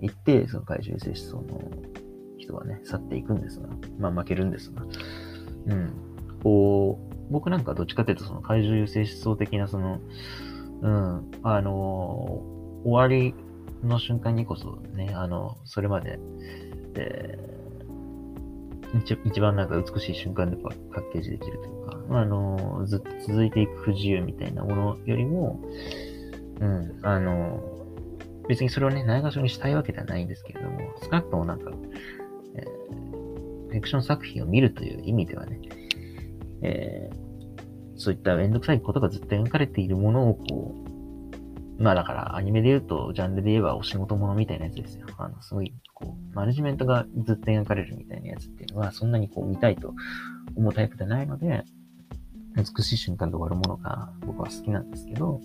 Speaker 1: 言って、その怪獣性思想の人はね、去っていくんですが、まあ負けるんですが、うん。こう、僕なんかどっちかっていうとその怪獣性思想的なその、うん、あの終わりの瞬間にこそね、あの、それまで、えー、一番なんか美しい瞬間でパッケージできるというか、あの、ずっと続いていく不自由みたいなものよりも、うん、あの、別にそれをね、ないがしろにしたいわけではないんですけれども、少なくともなんか、えー、フィクション作品を見るという意味ではね、えー、そういっためんどくさいことがずっと描かれているものをこう、まあだからアニメで言うと、ジャンルで言えばお仕事ものみたいなやつですよ。あの、すごい、こう、マネジメントがずっと描かれるみたいなやつっていうのは、そんなにこう見たいと思うタイプではないので、美しい瞬間で終わるものが僕は好きなんですけど、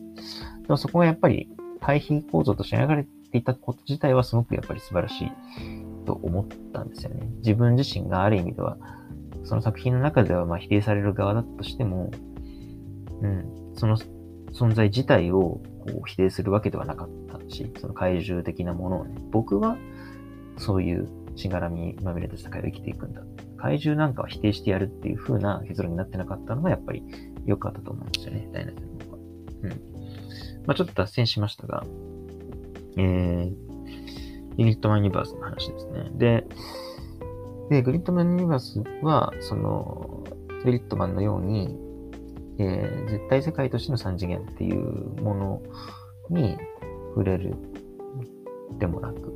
Speaker 1: でもそこはやっぱり対比構造として描かれていたこと自体はすごくやっぱり素晴らしいと思ったんですよね。自分自身がある意味では、その作品の中ではま否定される側だとしても、うん、その存在自体をこう否定するわけではなかったし、その怪獣的なものをね、僕はそういうしがらみまみれた世界を生きていくんだ。怪獣なんかは否定してやるっていう風な結論になってなかったのがやっぱり良かったと思うんですよね、ダイナテンの方が。うん。まあちょっと脱線しましたが、えー、ユニットマンユニバースの話ですね。で、で、グリッドマンユニバースは、その、グリッドマンのように、えー、絶対世界としての三次元っていうものに触れるでもなく、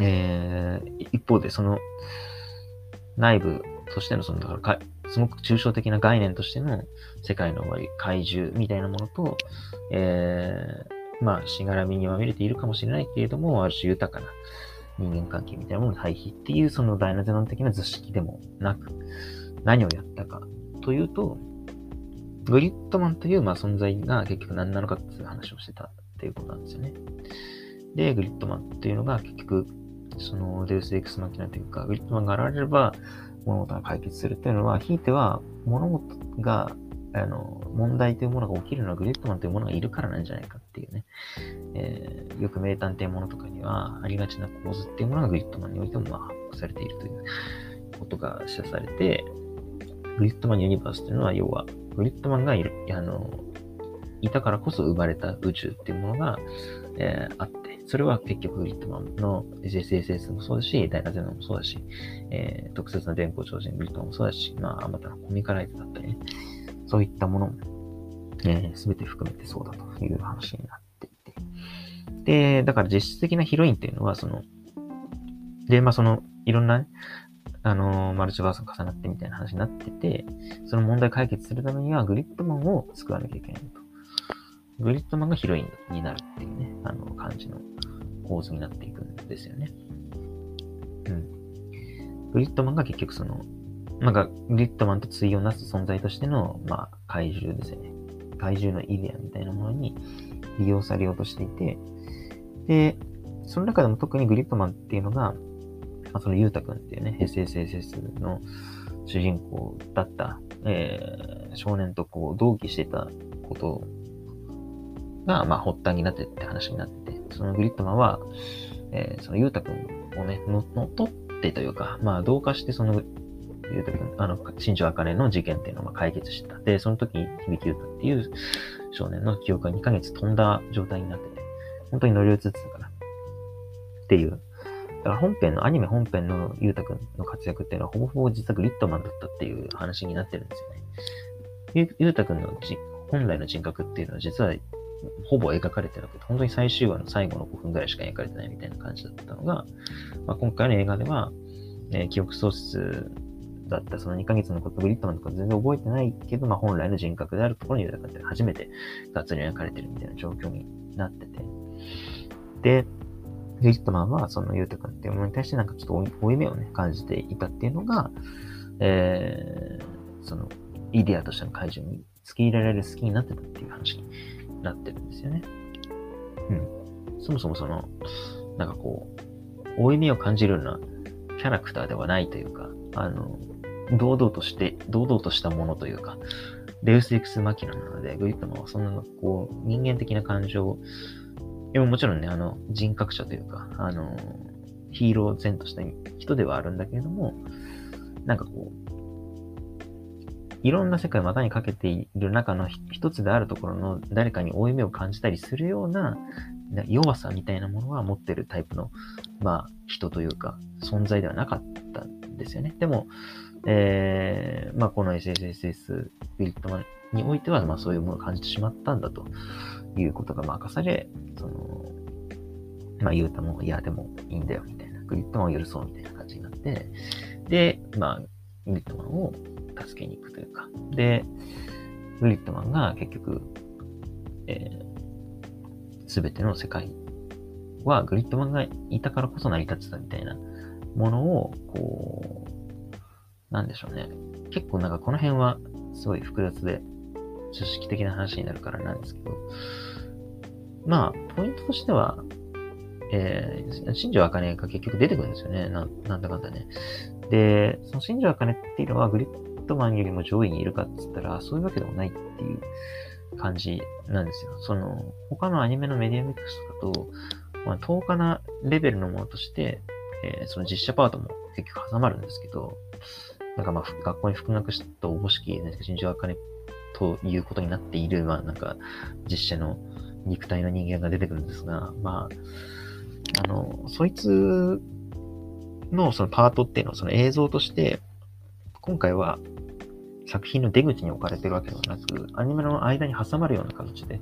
Speaker 1: えー、一方でその内部としてのその、だからか、すごく抽象的な概念としての世界の終わり、怪獣みたいなものと、えー、まあ、しがらみにまみれているかもしれないけれども、ある種豊かな人間関係みたいなものに対比っていう、そのダイナゼノン的な図式でもなく、何をやったかというと、グリッドマンという、まあ、存在が結局何なのかっていう話をしてたっていうことなんですよね。で、グリッドマンっていうのが結局、そのデウスエクスマキナというか、グリッドマンが現れれば物事が解決するっていうのは、ひいては物事が、あの、問題というものが起きるのはグリッドマンというものがいるからなんじゃないかっていうね。えー、よく名探偵ものとかにはありがちな構図っていうものがグリッドマンにおいてもまあ発表されているということが示唆されて、グリッドマンユニバースというのは要は、グリッドマンがいる、あの、いたからこそ生まれた宇宙っていうものが、えー、あって、それは結局グリッドマンの SSSS もそうだし、ダイナゼノもそうだし、えー、特設な電光超人グリッドマンもそうだし、まあ、あまたコミカライズだったりね、そういったものも、えー、全て含めてそうだという話になっていて。で、だから実質的なヒロインっていうのは、その、で、まあその、いろんな、ね、あのー、マルチバースが重なってみたいな話になってて、その問題解決するためにはグリッドマンを救わなきゃいけないと。グリッドマンがヒロインになるっていうね、あの、感じの構図になっていくんですよね。うん。グリッドマンが結局その、なんか、グリッドマンと対をなす存在としての、まあ、怪獣ですよね。怪獣のイデアみたいなものに利用されようとしていて、で、その中でも特にグリッドマンっていうのが、まあ、そのユータ君っていうね、SSSS の主人公だった、えー、少年とこう同期してたことが、まあ、発端になってって話になって、そのグリッドマンは、えー、そのユータ君をね、の、のっとってというか、まあ、同化してその、ユータ君、あの、新庄茜の事件っていうのを解決した。で、その時に響きユータっていう少年の記憶が2ヶ月飛んだ状態になってて、本当に乗り移ってたから。っていう。だから本編の、アニメ本編のユータ君の活躍っていうのはほぼほぼ実はグリッドマンだったっていう話になってるんですよね。ユータ君の本来の人格っていうのは実はほぼ描かれてなくて、本当に最終話の最後の5分ぐらいしか描かれてないみたいな感じだったのが、まあ、今回の映画では、えー、記憶喪失だったその2ヶ月のことグリッドマンとか全然覚えてないけど、まあ、本来の人格であるところに豊かって初めてがっつり描かれてるみたいな状況になってて。で、グリッドマンはそのユータ君っていうものに対してなんかちょっと負い目をね、感じていたっていうのが、えー、その、イデアとしての解除に付け入れられる好きになってたっていう話なってるんですよね。うん。そもそもその、なんかこう、負い目を感じるようなキャラクターではないというか、あの、堂々として、堂々としたものというか、デウスエクスマキナなので、グリッドマンはそんな、こう、人間的な感情、でももちろんね、あの、人格者というか、あの、ヒーロー前とした人ではあるんだけれども、なんかこう、いろんな世界を股にかけている中の一つであるところの誰かに負い目を感じたりするような弱さみたいなものは持ってるタイプの、まあ、人というか、存在ではなかったんですよね。でも、えー、まあ、この SSSS ビルトマンにおいては、まあ、そういうものを感じてしまったんだということが、まあ、明かされ、その、まあ、言うたも、いや、でもいいんだよ、みたいな、グリッドマンを許そう、みたいな感じになって、で、まあ、グリッドマンを助けに行くというか、で、グリッドマンが結局、えす、べての世界はグリッドマンがいたからこそ成り立ってたみたいなものを、こう、なんでしょうね。結構なんかこの辺はすごい複雑で、知識的な話になるからなんですけど、まあ、ポイントとしては、えー、新庄茜が結局出てくるんですよね。ななんだかんだね。で、その新庄茜っていうのはグリッドマンよりも上位にいるかって言ったら、そういうわけでもないっていう感じなんですよ。その、他のアニメのメディアミックスとかと、まあ、10日なレベルのものとして、えー、その実写パートも結局挟まるんですけど、なんかまあ、学校に復学したおぼしき、新庄茜ということになっている、まあなんか、実写の肉体の人間が出てくるんですが、まあ、あの、そいつのそのパートっていうのをその映像として、今回は作品の出口に置かれてるわけではなく、アニメの間に挟まるような形で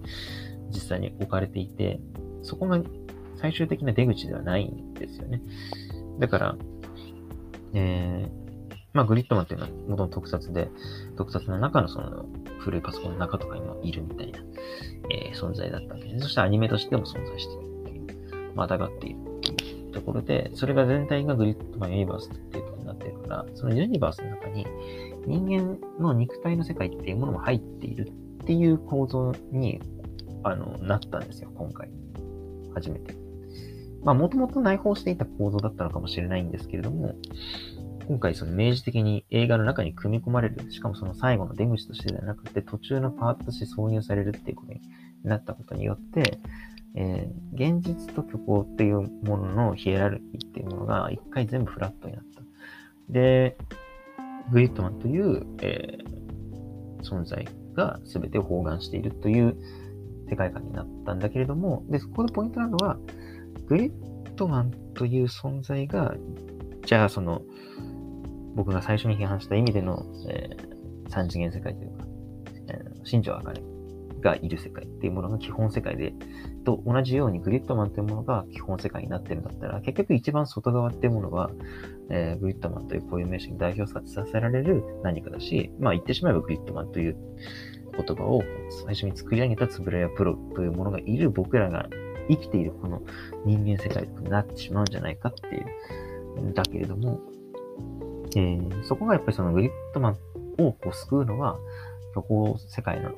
Speaker 1: 実際に置かれていて、そこが最終的な出口ではないんですよね。だから、えー、まあグリッドマンっていうのは元の特撮で、特撮の中のその古いパソコンの中とかにもいるみたいな、えー、存在だったわけです。そしてアニメとしても存在しているっていう、またがっているっていうところで、それが全体がグリッドマンユニバースっていうことになっているから、そのユニバースの中に、人間の肉体の世界っていうものも入っているっていう構造に、あの、なったんですよ、今回。初めて。まあ、もともと内包していた構造だったのかもしれないんですけれども、今回その明示的に映画の中に組み込まれる、しかもその最後の出口としてではなくて、途中のパートとして挿入されるっていうことになったことによって、えー、現実と虚構っていうもののヒエラルキーっていうものが一回全部フラットになった。で、グリッドマンという、えー、存在が全てを包含しているという世界観になったんだけれども、で、そこでポイントなのは、グリッドマンという存在が、じゃあその、僕が最初に批判した意味での、えー、三次元世界というか、えー、新庄茜がいる世界っていうものが基本世界で、と同じようにグリッドマンというものが基本世界になってるんだったら、結局一番外側っていうものは、えー、グリッドマンという固有名詞に代表させられる何かだし、まあ言ってしまえばグリッドマンという言葉を最初に作り上げたつぶらやプロというものがいる僕らが生きているこの人間世界になってしまうんじゃないかっていう。だけれども、えー、そこがやっぱりそのグリッドマンをこう救うのは、虚構世界の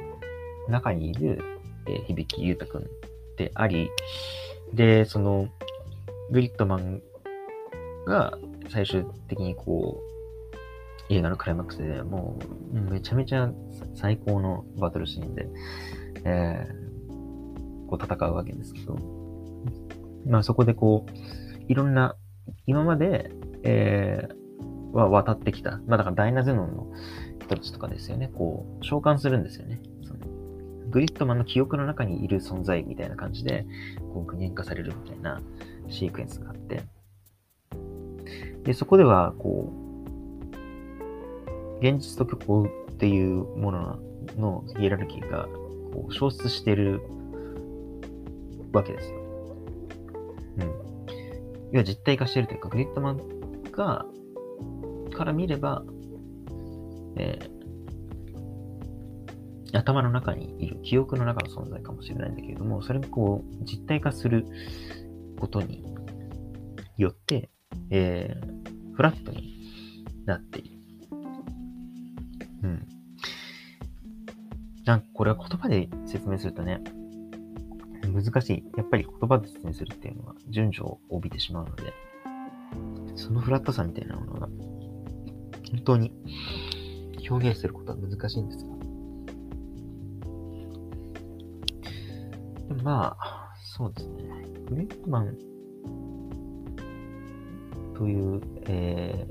Speaker 1: 中にいる、えー、響ゆうたくんであり、で、その、グリッドマンが最終的にこう、映画のクライマックスでもう、めちゃめちゃ最高のバトルシーンで、えー、こう戦うわけですけど、まあそこでこう、いろんな、今まで、えー、は渡ってきた。まあだからダイナゼノンの人たちとかですよね。こう、召喚するんですよね。グリッドマンの記憶の中にいる存在みたいな感じで、こう具現化されるみたいなシークエンスがあって、で、そこでは、こう、現実と虚構っていうもののヒエラルキーがこう消失してるわけですよ。うん。要は実体化してるというか、グリッドマンが、から見れば、えー、頭の中にいる、記憶の中の存在かもしれないんだけれども、それがこう、実体化することによって、えー、フラットになっている。うん。なんかこれは言葉で説明するとね、難しい。やっぱり言葉で説明するっていうのは順序を帯びてしまうので、そのフラットさみたいなものが、本当に表現することは難しいんですが。まあ、そうですね。グレットマンという、え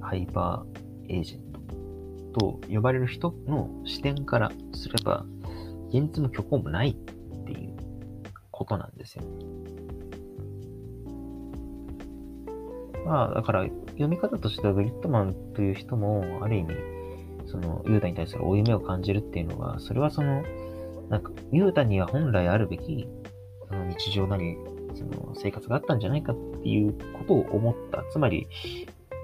Speaker 1: ー、ハイパーエージェントと呼ばれる人の視点からすれば、現実も虚構もないっていうことなんですよ。まあ、だから、読み方としては、グリッドマンという人も、ある意味、その、ユータに対する負い目を感じるっていうのは、それはその、なんか、ユータには本来あるべき、その日常なり、その、生活があったんじゃないかっていうことを思った。つまり、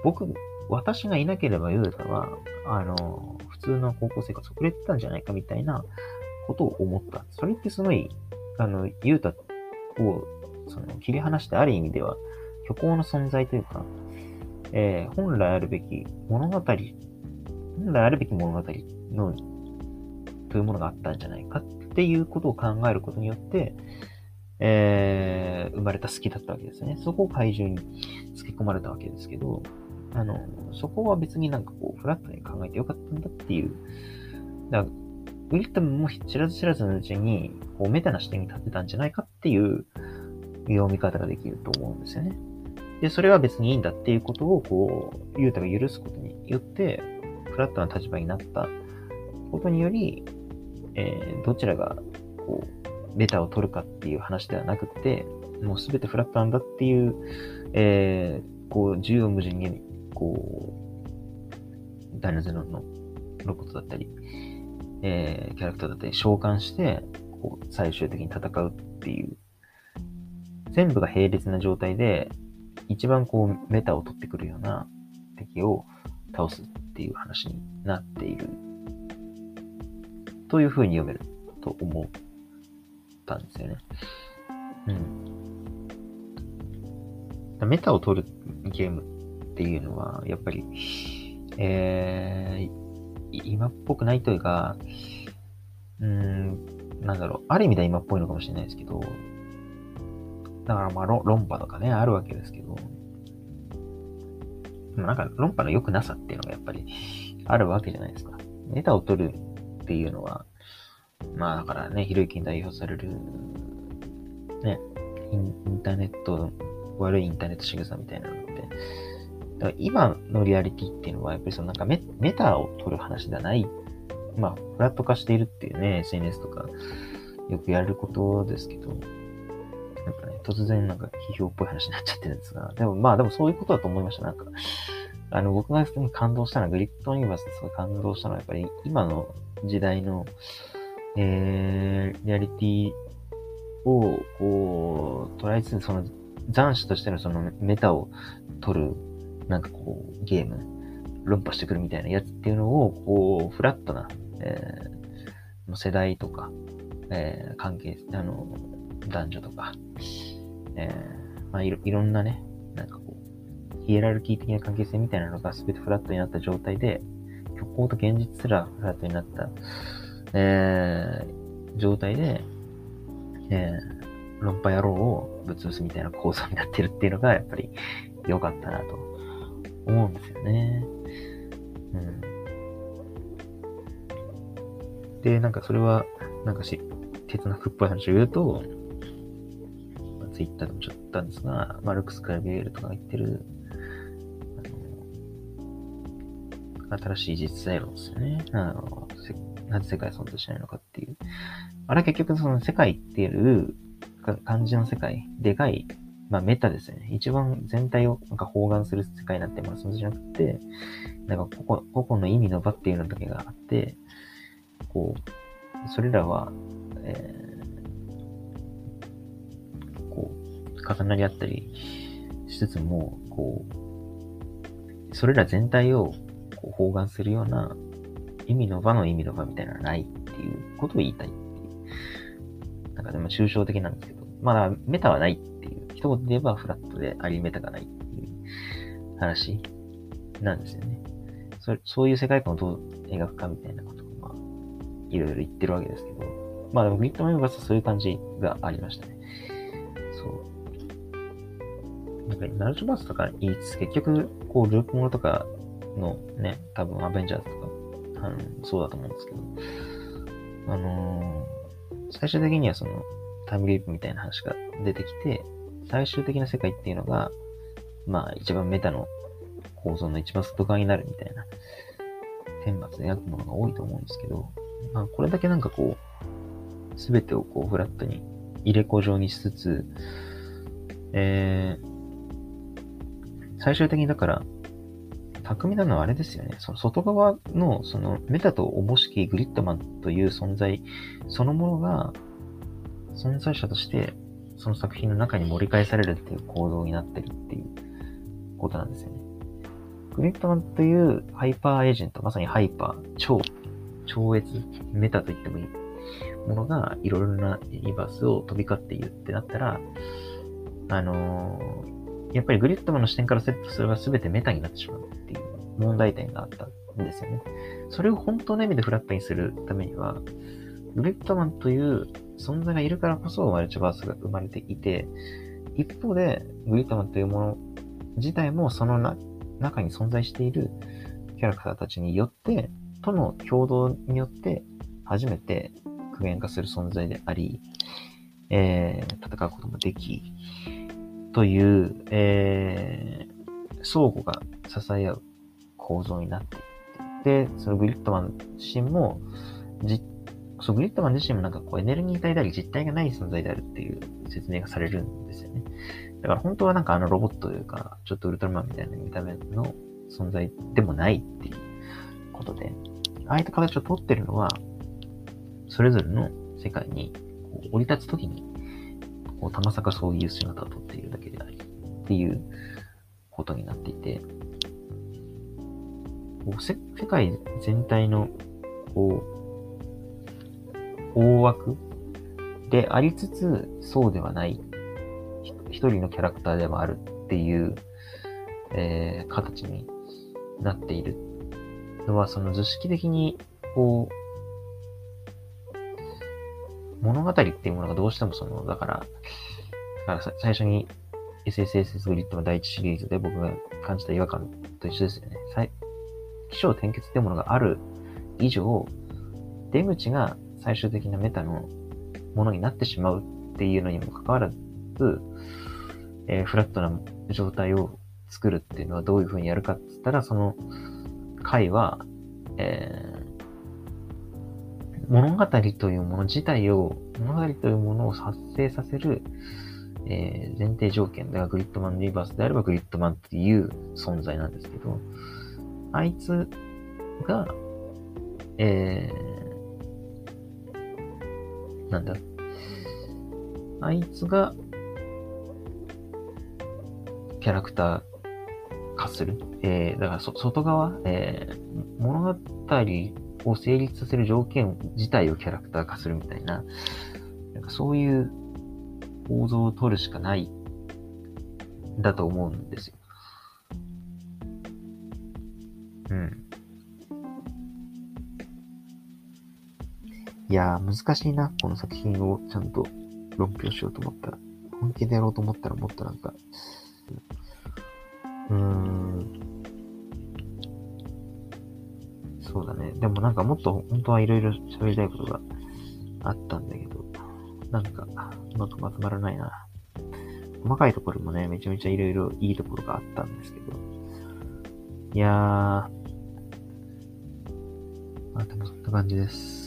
Speaker 1: 僕、私がいなければユータは、あの、普通の高校生活を送れてたんじゃないかみたいなことを思った。それってすごい、あの、ユータを、その、切り離してある意味では、虚構の存在というか、えー、本来あるべき物語、本来あるべき物語の、というものがあったんじゃないかっていうことを考えることによって、えー、生まれた好きだったわけですね。そこを怪獣に付け込まれたわけですけど、あの、そこは別になんかこう、フラットに考えてよかったんだっていう。だから、ウィリットムも知らず知らずのうちに、こう、メタな視点に立ってたんじゃないかっていう読み方ができると思うんですよね。で、それは別にいいんだっていうことを、こう、ユータが許すことによって、フラットな立場になったことにより、えー、どちらが、こう、ベタを取るかっていう話ではなくて、もうすべてフラットなんだっていう、えー、こう、縦横無尽に、こう、ダイナゼロのロボットだったり、えー、キャラクターだったり召喚して、こう、最終的に戦うっていう、全部が並列な状態で、一番こう、メタを取ってくるような敵を倒すっていう話になっている。という風に読めると思ったんですよね。うん。メタを取るゲームっていうのは、やっぱり、えー、今っぽくないというか、うん、なんだろう、ある意味では今っぽいのかもしれないですけど、だからまあ論破とかね、あるわけですけど、なんか論破の良くなさっていうのがやっぱりあるわけじゃないですか。ネタを取るっていうのは、まあだからね、ひろゆきに代表される、ね、インターネット、悪いインターネット仕草みたいなのって、だから今のリアリティっていうのは、やっぱりそのなんかメメタを取る話ではない、まあ、フラット化しているっていうね、SNS とか、よくやることですけど、なんかね、突然なんか批評っぽい話になっちゃってるんですが、でもまあでもそういうことだと思いました。なんか、あの、僕が普通に感動したのは、グリッドユニバースですごい感動したのは、やっぱり今の時代の、えー、リアリティを、こう、捉えつつ、その、斬首としてのそのメタを取る、なんかこう、ゲーム、論破してくるみたいなやつっていうのを、こう、フラットな、えー、世代とか、えー、関係、あの、男女とか、えー、まあいろ、いろんなね、なんかこう、ヒエラルキー的な関係性みたいなのが全てフラットになった状態で、虚構と現実すらフラットになった、えー、状態で、えー、論破野郎をぶつぶすみたいな構造になってるっていうのが、やっぱり良かったなと思うんですよね。うん。で、なんかそれは、なんかし、哲学っぽい話を言うと、ツイッターでもちょっと言ったんですが、マルクス・クラビエルとかが言ってる、新しい実在論ですよね。あのせ、なぜ世界は存在しないのかっていう。あれは結局その世界っていう漢字の世界、でかい、まあメタですよね。一番全体をなんか包含する世界になんてもの存在しなくて、なんか個々個々の意味の場っていうのだけがあって、こう、それらは、えーこう重なり合ったりしつつも、こう、それら全体をこう包含するような意味の場の意味の場みたいなのはないっていうことを言いたいっていう。なんかでも抽象的なんですけど、まだメタはないっていう一言で言えばフラットでありメタがないっていう話なんですよね。そそういう世界観をどう描くかみたいなことを、まあ、いろいろ言ってるわけですけど、まあでもグリッドマンバーはそういう感じがありましたね。そう。なんか、ナルチバースとか言いつつ、結局、こう、ループものとかのね、多分アベンジャーズとか、あのそうだと思うんですけど、あのー、最終的にはその、タイムリープみたいな話が出てきて、最終的な世界っていうのが、まあ、一番メタの構造の一番外側になるみたいな、天末で描くものが多いと思うんですけど、まあ、これだけなんかこう、すべてをこう、フラットに入れ子状にしつつ、えー、最終的にだから、巧みなのはあれですよね。その外側の、そのメタとおぼしきグリッドマンという存在そのものが、存在者として、その作品の中に盛り返されるっていう構造になってるっていうことなんですよね。グリッドマンというハイパーエージェント、まさにハイパー、超、超越、メタと言ってもいいものがいろいろなユニバースを飛び交っているってなったら、あのー、やっぱりグリッドマンの視点からするとそれは全てメタになってしまうっていう問題点があったんですよね。それを本当の意味でフラットにするためには、グリッドマンという存在がいるからこそマルチバースが生まれていて、一方でグリッドマンというもの自体もその中に存在しているキャラクターたちによって、との共同によって初めて具現化する存在であり、えー、戦うこともでき、という、えー、相互が支え合う構造になっていて、で、そのグリッドマン自身も、じ、そう、グリッドマン自身もなんかこうエネルギー体であり実体がない存在であるっていう説明がされるんですよね。だから本当はなんかあのロボットというか、ちょっとウルトラマンみたいな見た目の存在でもないっていうことで、ああいった形をとってるのは、それぞれの世界にこう降り立つときに、こう、たまさかそういう姿をとっているだけであり、っていうことになっていて、こう世界全体の、こう、大枠でありつつ、そうではない一人のキャラクターでもあるっていう、えー、形になっているのは、その図式的に、こう、物語っていうものがどうしてもその、だから、だから最初に SSSS グリッドの第一シリーズで僕が感じた違和感と一緒ですよね。気象転結っていうものがある以上、出口が最終的なメタのものになってしまうっていうのにもかかわらず、えー、フラットな状態を作るっていうのはどういうふうにやるかって言ったら、その回は、え、物語というもの自体を、物語というものを発生させる、えー、前提条件。だからグリッドマンリバースであればグリッドマンっていう存在なんですけど、あいつが、えー、なんだ、あいつが、キャラクター化する？えー、だからそ、外側、えー、物語を成立させる条件自体をキャラクター化するみたいな、なんかそういう構造を取るしかない、だと思うんですよ。うん。いやー、難しいな。この作品をちゃんと論評しようと思ったら。本気でやろうと思ったらもっとなんか、うーん。そうだね。でもなんかもっと本当はいろいろ喋りたいことがあったんだけど、なんかうまくまとまらないな。細かいところもね、めちゃめちゃいろいろいいところがあったんですけど。いやー、まあでもそんな感じです。